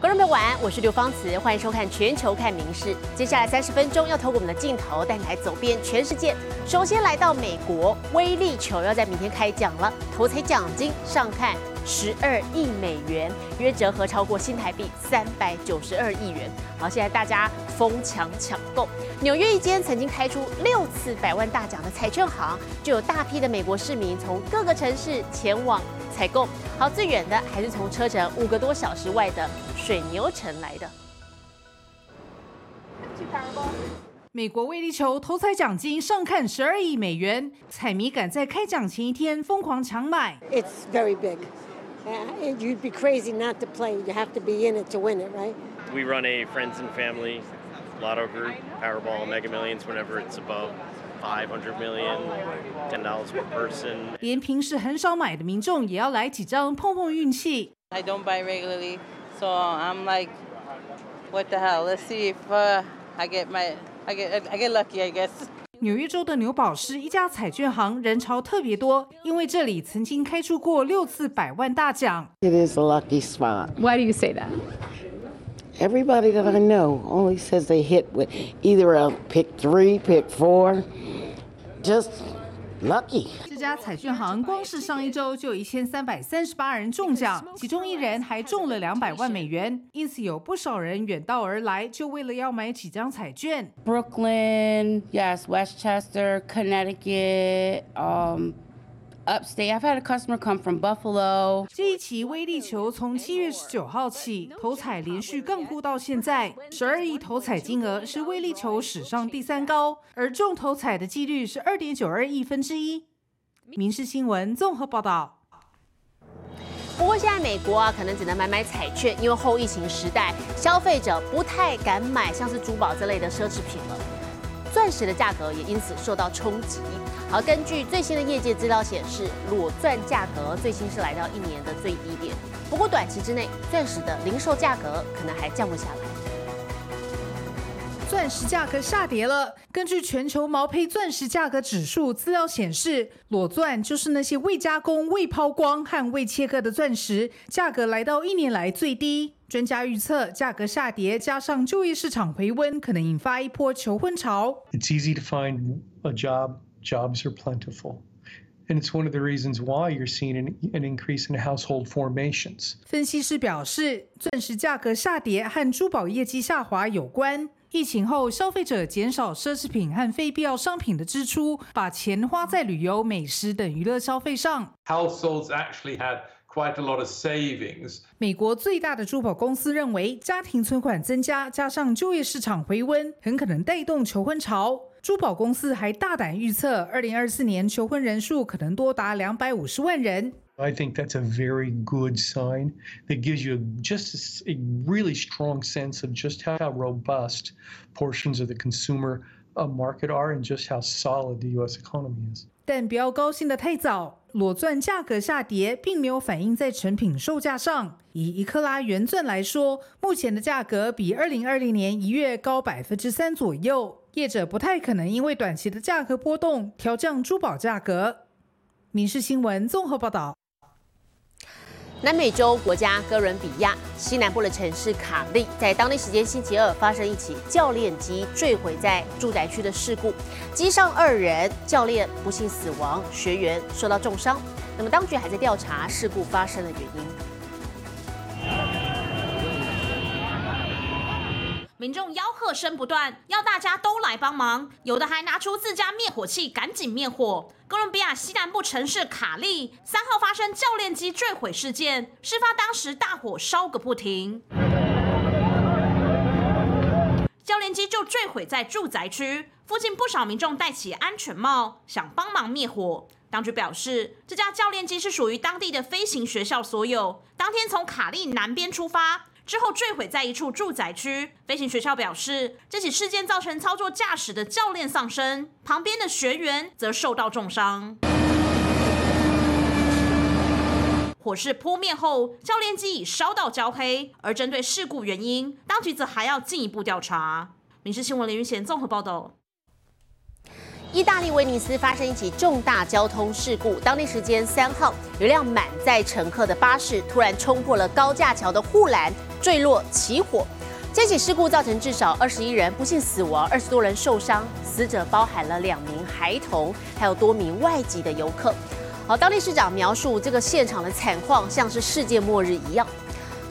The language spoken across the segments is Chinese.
观众朋友晚安，我是刘芳慈，欢迎收看《全球看名事》。接下来三十分钟要透过我们的镜头带你来走遍全世界。首先来到美国，威力球要在明天开奖了，头彩奖金上看十二亿美元，约折合超过新台币三百九十二亿元。好，现在大家疯抢抢购。纽约一间曾经开出六次百万大奖的彩券行，就有大批的美国市民从各个城市前往采购。好，最远的还是从车程五个多小时外的水牛城来的。美国威力球头彩奖金上看十二亿美元，彩迷赶在开奖前一天疯狂抢买。It's very big. Uh, you'd be crazy not to play. You have to be in it to win it, right? We run a friends and family lotto group, Powerball, Mega Millions, whenever it's above 500 million, $10 per person. 连平时很少买的民众也要来几张碰碰运气。 I don't buy regularly, so I'm like, what the hell? Let's see if uh, I get my, I get, I get lucky, I guess. 纽约州的纽堡市一家彩券行人潮特别多，因为这里曾经开出过六次百万大奖。 It is a lucky spot. Why do you say that? Everybody that I know only says they hit with either a pick three, pick four, just lucky. 这家彩券行光是上一周就有一千三百三十八人中奖，其中一人还中了两百万美元，因此有不少人远道而来，就为了要买几张彩券。 Brooklyn, yes, Westchester, Connecticut, um, Upstate. I've had a customer come from Buffalo. 这一期威力球从七月十九号起，头彩连续杠估到现在，十二亿头彩金额是威力球史上第三高，而中头彩的几率是二点九二亿分之一。民事新闻综合报道。不过现在美国啊，可能只能买买彩券，因为后疫情时代，消费者不太敢买像是珠宝这类的奢侈品了。钻石的价格也因此受到冲击。好，根据最新的业界资料显示，裸钻价格最新是来到一年的最低点。不过短期之内，钻石的零售价格可能还降不下来。钻石价格下跌了。根据全球毛坯钻石价格指数资料显示，裸钻就是那些未加工、未抛光和未切割的钻石，价格来到一年来最低。专家预测，价格下跌加上就业市场回温，可能引发一波求婚潮。It's easy to find a job. Jobs are plentiful. And it's one of the reasons why you're seeing an, an increase in household formations. 分析师表示，钻石价格下跌和珠宝业绩下滑有关。疫情后，消费者减少奢侈品和非必要商品的支出，把钱花在旅游、美食等娱乐消费上。households actually had quite a lot of savings. 美国最大的珠宝公司认为，家庭存款增加，加上就业市场回温，很可能带动求婚潮。珠宝公司还大胆预测，二零二四年求婚人数可能多达两百五十万人。 I think that's a very good sign that gives you just a s- a really strong sense of just how robust portions of the consumer uh, market are and just how solid the U.S. economy is. 但不要高兴的太早，裸钻价格下跌并没有反映在成品售价上。以一克拉原钻来说，目前的价格比二零二零年一月高百分之三左右。业者不太可能因为短期的价格波动调降珠宝价格。民事新闻综合报道。南美洲国家哥伦比亚西南部的城市卡利，在当地时间星期二发生一起教练机坠毁在住宅区的事故，机上二人，教练不幸死亡，学员受到重伤。那么当局还在调查事故发生的原因。民众吆喝声不断，要大家都来帮忙，有的还拿出自家灭火器赶紧灭火。哥伦比亚西南部城市卡利三号发生教练机坠毁事件，事发当时大火烧个不停，教练机就坠毁在住宅区附近，不少民众戴起安全帽想帮忙灭火。当局表示，这架教练机是属于当地的飞行学校所有，当天从卡利南边出发。之后坠毁在一处住宅区。飞行学校表示，这起事件造成操作驾驶的教练丧生，旁边的学员则受到重伤。火势扑灭后，教练机已烧到焦黑。而针对事故原因，当局则还要进一步调查。民事新闻林云贤综合报道。意大利威尼斯发生一起重大交通事故，当地时间三号，有辆满载乘客的巴士突然冲破了高架桥的护栏，坠落起火。这起事故造成至少二十一人不幸死亡，二十多人受伤，死者包含了两名孩童，还有多名外籍的游客。好，当地市长描述这个现场的惨况像是世界末日一样。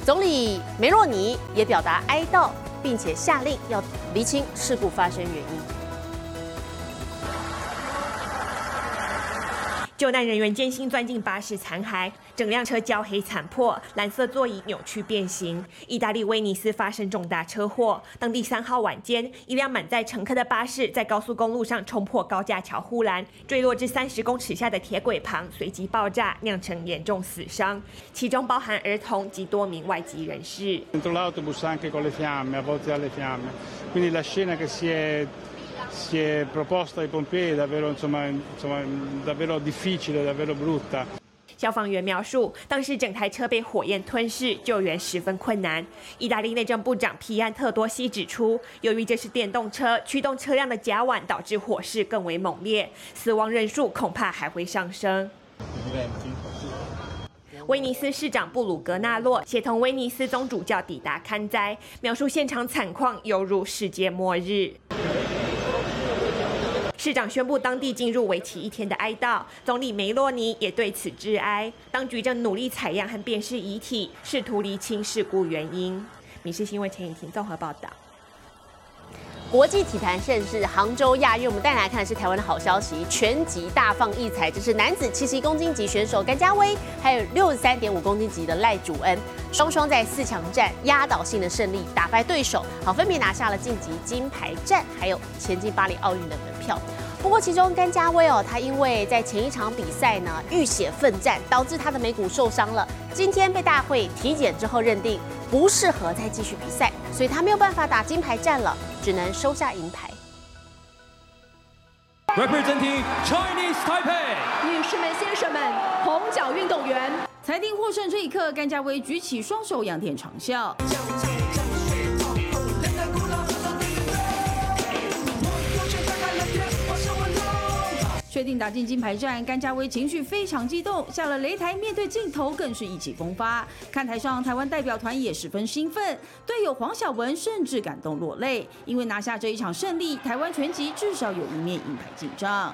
总理梅洛尼也表达哀悼，并且下令要厘清事故发生原因。救难人员艰辛钻进巴士残骸，整辆车焦黑残破，蓝色座椅扭曲变形。意大利威尼斯发生重大车祸，当地三号晚间，一辆满载乘客的巴士在高速公路上冲破高架桥护栏，坠落至三十公尺下的铁轨旁，随即爆炸，酿成严重死伤，其中包含儿童及多名外籍人士。L'autobus anche con le fiamme, avvolti dalle fiamme. Quindi la scena che si è si è proposta ai pompieri davvero insomma insomma davvero difficile, davvero brutta. 消防员描述，当时整台车被火焰吞噬，救援十分困难。意大利内政部长皮安特多西指出，由于这是电动车，驱动车辆的甲烷导致火势更为猛烈，死亡人数恐怕还会上升。威尼斯市长布鲁格纳洛协同威尼斯宗主教抵达看灾，描述现场惨况犹如世界末日。市长宣布当地进入为期一天的哀悼，总理梅洛尼也对此致哀。当局正努力采样和辨识遗体，试图厘清事故原因。《民事新闻》陈颖婷综合报道。国际体坛盛事杭州亚运，我们带来看的是台湾的好消息，全集大放异彩。就是男子七十一公斤级选手甘家威，还有六十三点五公斤级的赖祖恩，双双在四强战压倒性的胜利，打败对手，好分别拿下了晋级金牌战，还有前进巴黎奥运的门票。不过其中甘家威哦，他因为在前一场比赛呢浴血奋战，导致他的眉骨受伤了。今天被大会体检之后认定不适合再继续比赛，所以他没有办法打金牌战了。只能收下银牌。Representing Chinese Taipei，女士们、先生们，红脚运动员裁定获胜这一刻，甘家威举起双手，仰天长啸。确定打进金牌战，甘家威情绪非常激动，下了擂台，面对镜头更是意气风发。看台上台湾代表团也十分兴奋，队友黄晓雯甚至感动落泪，因为拿下这一场胜利，台湾拳击至少有一面银牌进账。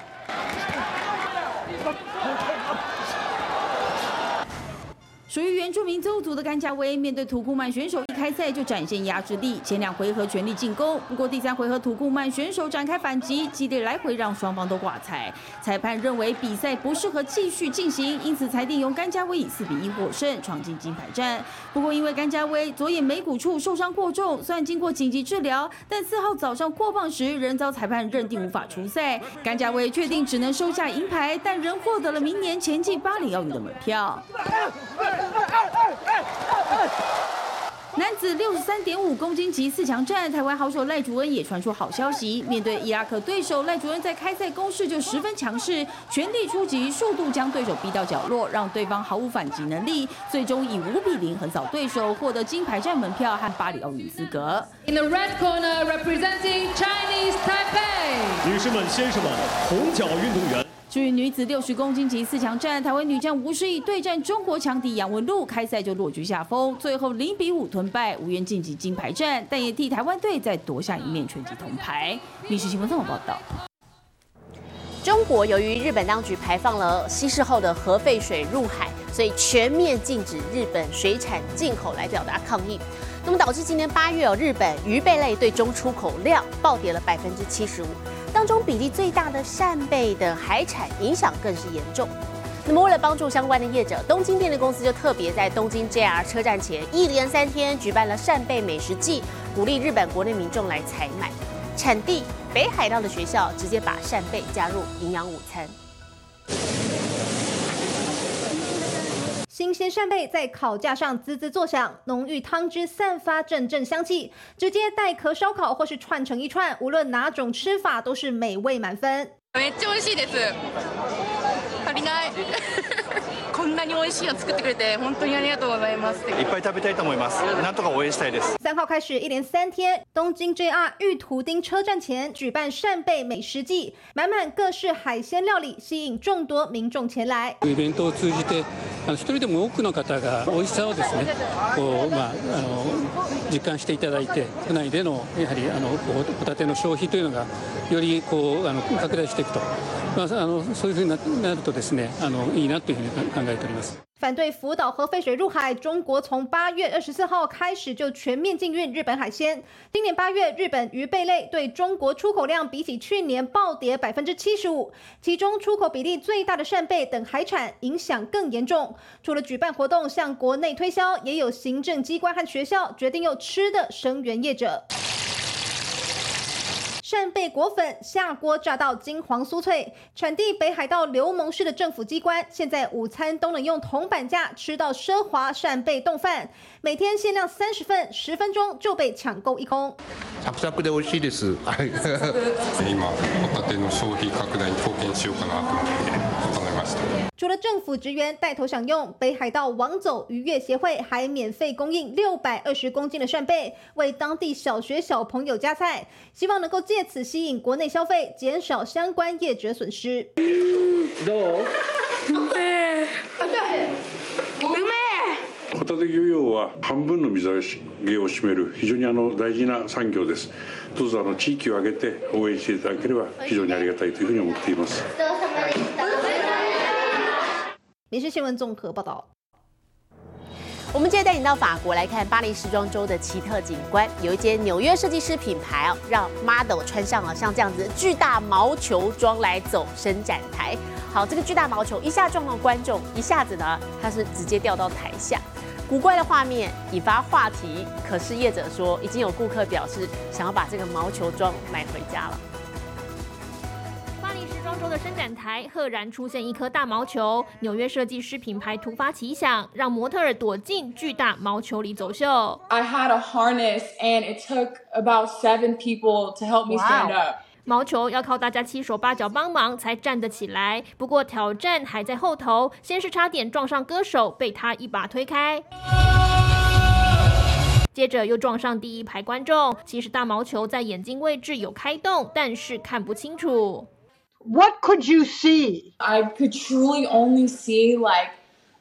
属于原住民邹族的甘家威，面对土库曼选手，一开赛就展现压制力，前两回合全力进攻。不过第三回合土库曼选手展开反击，激烈来回让双方都挂彩。裁判认为比赛不适合继续进行，因此裁定由甘家威以四比一获胜，闯进金牌战。不过因为甘家威左眼眉骨处受伤过重，虽然经过紧急治疗，但四号早上过磅时仍遭裁判认定无法出赛。甘家威确定只能收下银牌，但仍获得了明年前进巴黎奥运的门票。男子六十三点五公斤级四强战，台湾好手赖竹恩也传出好消息。面对伊拉克对手，赖竹恩在开赛攻势就十分强势，全力出击，速度将对手逼到角落，让对方毫无反击能力，最终以五比零横扫对手，获得金牌战门票和巴黎奥运资格。In the red corner, representing Chinese Taipei，女士们、先生们，红脚运动员。至于女子六十公斤级四强战，台湾女将吴诗怡对战中国强敌杨文璐，开赛就落居下风，最后零比五吞败，无缘晋级金牌战，但也替台湾队再夺下一面拳击铜牌。历史新闻综合报道。中国由于日本当局排放了稀释后的核废水入海，所以全面禁止日本水产进口来表达抗议。那么导致今年八月哦，日本鱼贝类对中出口量暴跌了百分之七十五。当中比例最大的扇贝的海产影响更是严重。那么为了帮助相关的业者，东京电力公司就特别在东京 JR 车站前一连三天举办了扇贝美食季，鼓励日本国内民众来采买。产地北海道的学校直接把扇贝加入营养午餐。新鲜扇贝在烤架上滋滋作响，浓郁汤汁散发阵阵香气，直接带壳烧烤或是串成一串，无论哪种吃法都是美味满分。めっちゃ美味しいです。足りない。 こんなに美味しいの作ってくれて本当にありがとうございます。いっぱい食べたいと思います。なんとか応援したいです。三号开始一连三天，东京 JR 玉图町车站前举办扇贝美食季，满满各式海鲜料理，吸引众多民众前来。イベントを通じて、あの一人でも多くの方が美味しさをですね、こうまああの実感していただいて、府内でのやはりあのホタテの消費というのがよりこうあの拡大していくと、まああのそういうふうにななるとですね、あのいいなというふうに考えております。反对福岛核废水入海，中国从八月二十四号开始就全面禁运日本海鲜。今年八月，日本鱼贝类对中国出口量比起去年暴跌百分之七十五，其中出口比例最大的扇贝等海产影响更严重。除了举办活动向国内推销，也有行政机关和学校决定用吃的声援业者。 扇贝裹粉下锅炸到金黄酥脆，产地北海道流盟市的政府机关，现在午餐都能用铜板架吃到奢华扇贝冻饭，每天限量三十份，十分钟就被抢购一空。サクサクで美味しいです。今ホタテの消費拡大に貢献しようかなと思って考えました。除了政府职员带头享用，北海道王走渔业协会还免费供应六百二十公斤的扇贝，为当地小学小朋友加菜，希望能够借此吸引国内消费，减少相关业者损失。どう？うめえ。 ホタテ漁業は半分の水揚げを占める非常にあの大事な産業です。どうぞあの地域を挙げて応援していただければ非常にありがたいというふうに思っています。民事新闻综合报道。我们接着带你到法国来看巴黎时装周的奇特景观，有一间纽约设计师品牌哦，让 model 穿上了像这样子巨大毛球装来走伸展台。好，这个巨大毛球一下撞到观众，一下子呢，它是直接掉到台下， 古怪的画面引发话题。可是业者说，已经有顾客表示想要把这个毛球装买回家了。周的伸展台赫然出现一颗大毛球，纽约设计师品牌突发奇想，让模特兒躲进巨大毛球里走秀。I had a harness and it took about seven people to help me stand up。毛球要靠大家七手八脚帮忙才站得起来，不过挑战还在后头。先是差点撞上歌手，被他一把推开，接着又撞上第一排观众。其实大毛球在眼睛位置有开洞，但是看不清楚。What could you see? I could truly only see like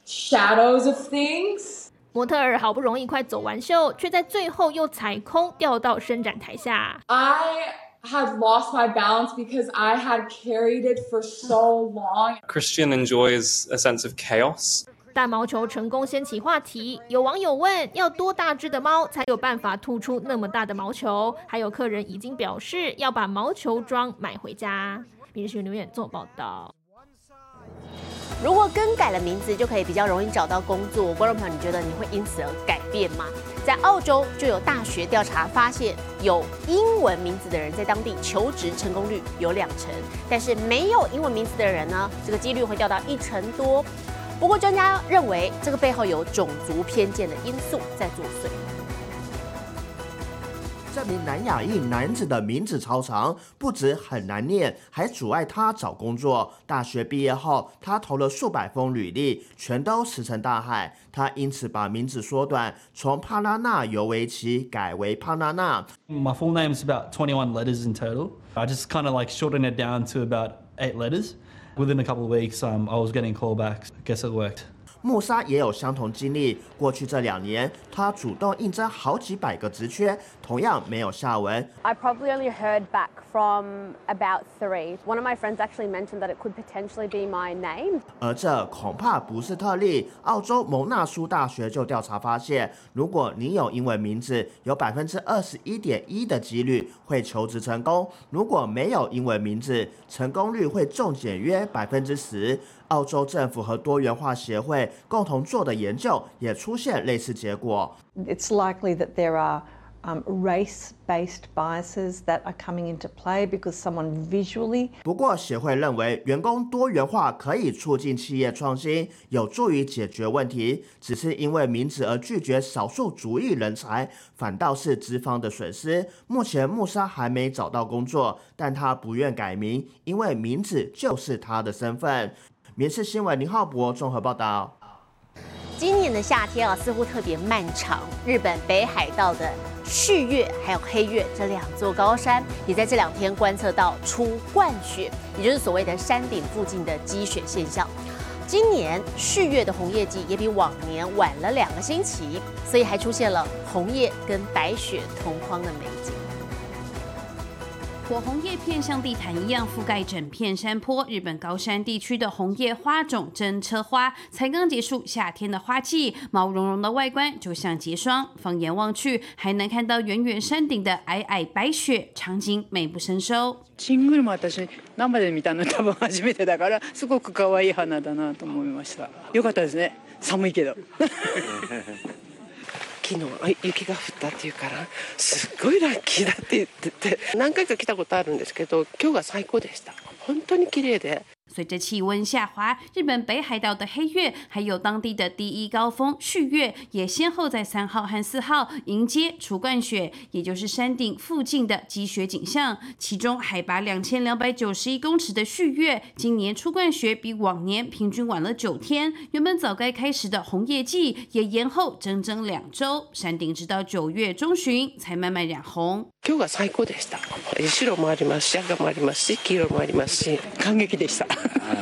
shadows of things. 模特儿好不容易快走完秀，却在最后又踩空掉到伸展台下。I had lost my balance because I had carried it for so long. Christian enjoys a sense of chaos. 大毛球成功掀起话题，有网友问：要多大只的猫才有办法吐出那么大的毛球？还有客人已经表示要把毛球装买回家。民事留言做报道。如果更改了名字，就可以比较容易找到工作。观众朋友，你觉得你会因此而改变吗？在澳洲就有大学调查发现，有英文名字的人在当地求职成功率有两成，但是没有英文名字的人呢，这个几率会掉到一成多。不过专家认为，这个背后有种族偏见的因素在作祟。这名南亚裔男子的名字超长，不止很难念，还阻碍他找工作。大学毕业后，他投了数百封履历，全都石沉大海。他因此把名字缩短，从帕拉纳尤维奇改为帕拉纳。My full name is about 21 letters in total. I just kind of like shortened it down to about eight letters. Within a couple of weeks, um, I was getting callbacks. Guess it worked. 穆莎也有相同经历。过去这两年，他主动应征好几百个职缺，同样没有下文。I probably only heard back from about three. One of my friends actually mentioned that it could potentially be my name. 而这恐怕不是特例。澳洲蒙纳苏大学就调查发现，如果你有英文名字，有百分之二十一点一的几率会求职成功；如果没有英文名字，成功率会重减约百分之十。澳洲政府和多元化协会共同做的研究也出现类似结果。It's likely that there are um, race-based biases that are coming into play because someone visually. 不过，协会认为员工多元化可以促进企业创新，有助于解决问题。只是因为名字而拒绝少数族裔人才，反倒是资方的损失。目前穆莎还没找到工作，但他不愿改名，因为名字就是他的身份。民事新闻林浩博综合报道。今年的夏天啊，似乎特别漫长。日本北海道的旭月还有黑月这两座高山，也在这两天观测到初冠雪，也就是所谓的山顶附近的积雪现象。今年旭月的红叶季也比往年晚了两个星期，所以还出现了红叶跟白雪同框的美景。火红叶片像地毯一样覆盖整片山坡。日本高山地区的红叶花种真车花，才刚结束夏天的花季，毛茸茸的外观就像结霜。放眼望去，还能看到远远山顶的皑皑白雪，场景美不胜收。シングルも私生で見たの多分初めてだからすごく可愛い花だなと思いました。よかったですね。寒いけど。 昨日雪が降ったっていうからすっごいラッキーだって言ってて。何回か来たことあるんですけど今日が最高でした。本当に綺麗で。随着气温下滑，日本北海道的黑月，还有当地的第一高峰旭月，也先后在三号和四号迎接初冠雪，也就是山顶附近的积雪景象。其中海拔两千两百九十一公尺的旭月，今年初冠雪比往年平均晚了九天。原本早该开始的红叶季，也延后整整两周，山顶直到九月中旬才慢慢染红。今日が最高でした白もありますし赤もありますし黄色もありますし感激でした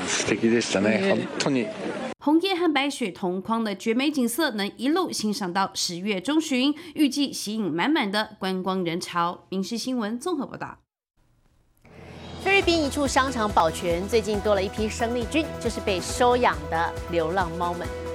素敵でしたね本当に红叶和白雪同框的绝美景色，能一路欣赏到十月中旬，预计吸引满满的观光人潮。民事新闻综合报道。菲律宾一处商场保全最近多了一批生力军，就是被收养的流浪猫们。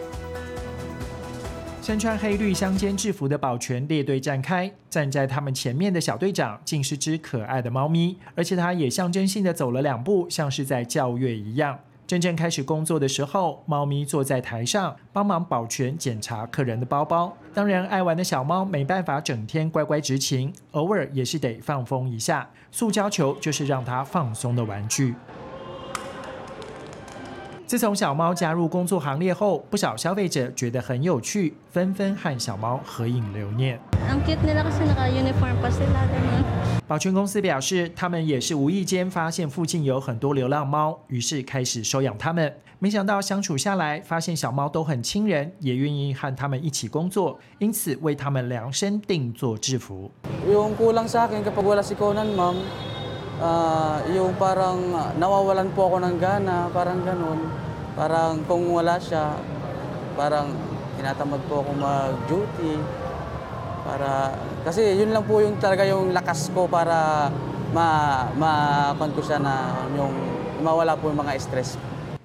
身穿黑绿相间制服的保全列队站开，站在他们前面的小队长竟是只可爱的猫咪，而且它也象征性的走了两步，像是在叫月一样。真正开始工作的时候，猫咪坐在台上帮忙保全检查客人的包包。当然，爱玩的小猫没办法整天乖乖执勤，偶尔也是得放风一下。塑胶球就是让它放松的玩具。自从小猫加入工作行列后，不少消费者觉得很有趣，纷纷和小猫合影留念。保全公司表示，他们也是无意间发现附近有很多流浪猫，于是开始收养它们。没想到相处下来，发现小猫都很亲人，也愿意和他们一起工作，因此为他们量身定做制服。Yung kulang sa akin kapag wala si Conan, ma'am, ah yung parang nawawalan po ako ng gana, parang ganun. Parang kung wala siya, parang tinatamad po ako mag-duty. Para, kasi yun lang po yung talaga yung lakas ko para ma, ma ko siya na yung mawala po yung mga stress.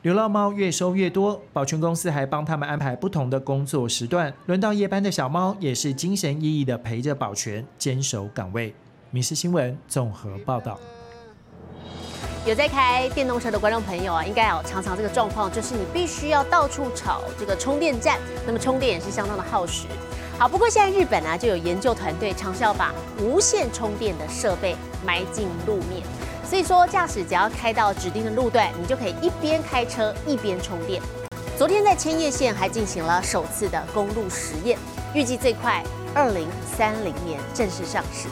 流浪猫越收越多，保全公司还帮他们安排不同的工作时段。轮到夜班的小猫也是精神奕奕的陪着保全坚守岗位。民事新闻综合报道。 有在开电动车的观众朋友啊，应该有常常这个状况，就是你必须要到处找这个充电站，那么充电也是相当的耗时。好，不过现在日本啊就有研究团队尝试要把无线充电的设备埋进路面，所以说驾驶只要开到指定的路段，你就可以一边开车一边充电。昨天在千叶县还进行了首次的公路实验，预计最快二零三零年正式上市。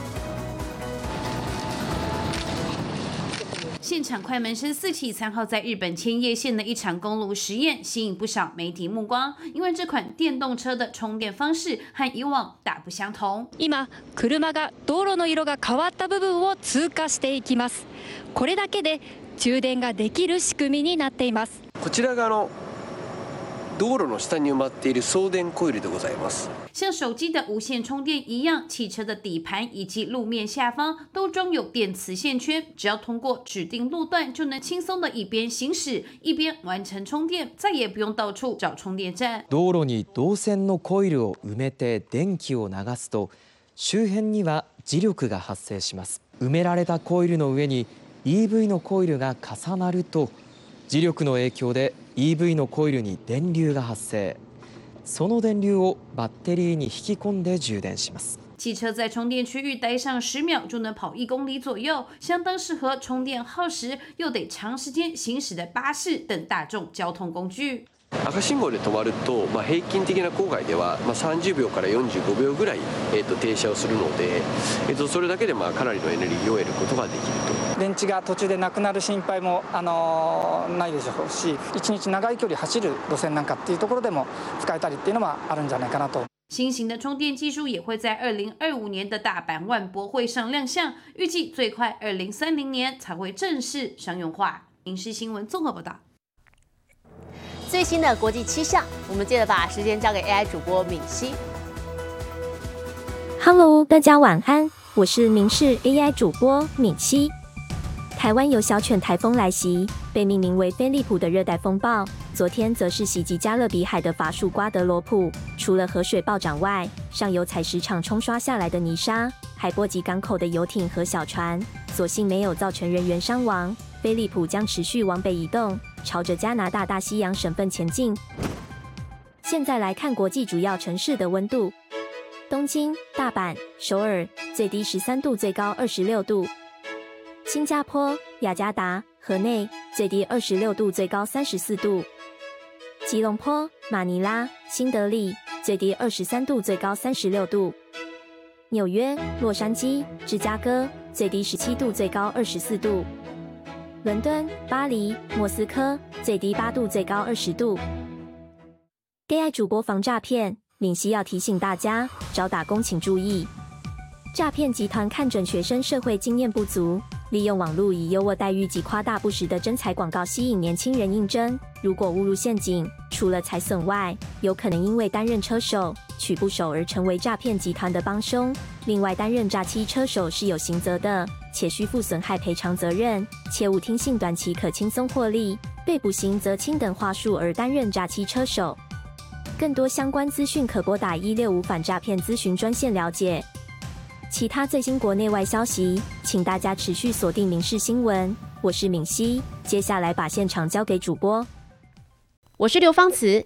现场快门声四起，参考在日本千叶县的一场公路实验，吸引不少媒体目光。因为这款电动车的充电方式和以往大不相同。今、車が道路の色が変わった部分を通過していきます。これだけで充電ができる仕組みになっています。こちらがあの道路の下に埋まっている送電コイルでございます。像手机的无线充电一样，汽车的底盘以及路面下方都装有电磁线圈，只要通过指定路段，就能轻松的一边行驶一边完成充电，再也不用到处找充电站。道路に導線のコイルを埋めて電気を流すと、周辺には磁力が発生します。埋められたコイルの上に EV のコイルが重なると、磁力の影響で EV のコイルに電流が発生。 その電流をバッテリーに引き込んで充電します。汽车在充电区域待上十秒就能跑一公里左右，相当适合充电耗时又得长时间行驶的巴士等大众交通工具。 赤信号で止まると、まあ、平均的な郊外では、まあ、30秒から45秒ぐらい、えー、と停車をするので、えー、とそれだけでまあかなりのエネルギーを得ることができると。電池が途中でなくなる心配も、あのー、ないでしょうし一日長い距離走る路線なんかっていうところでも使えたりっていうのはあるんじゃないかなと。新型的充电技术也会在二零二五年的大阪万博会上亮相，预计最快二零三零年才会正式商用化。影视新闻综合报道。最新的国际气象，我们接着把时间交给 AI 主播敏熙。Hello，大家晚安，我是明视 AI 主播敏熙。台湾有小犬台风来袭，被命名为菲利普的热带风暴，昨天则是袭击加勒比海的法属瓜德罗普。除了河水暴涨外，上游采石场冲刷下来的泥沙，还波及港口的游艇和小船，所幸没有造成人员伤亡。菲利普将持续往北移动，朝着加拿大大西洋省份前进。现在来看国际主要城市的温度：东京、大阪、首尔，最低十三度，最高二十六度；新加坡、雅加达、河内，最低二十六度，最高三十四度；吉隆坡、马尼拉、新德里，最低二十三度，最高三十六度；纽约、洛杉矶、芝加哥，最低十七度，最高二十四度。伦敦、巴黎、莫斯科，最低八度，最高二十度。AI 主播防诈骗，敏熙要提醒大家，找打工请注意。诈骗集团看准学生社会经验不足，利用网络以优渥待遇及夸大不实的真才广告吸引年轻人应征。如果误入陷阱，除了财损外，有可能因为担任车手、取不手而成为诈骗集团的帮凶。另外，担任诈欺车手是有刑责的。且需负损害赔偿责任，切勿听信短期可轻松获利、被捕刑则轻等话术而担任诈欺车手。更多相关资讯可拨打一六五反诈骗咨询专线了解。其他最新国内外消息，请大家持续锁定《民事新闻》。我是敏熙，接下来把现场交给主播。我是刘芳慈，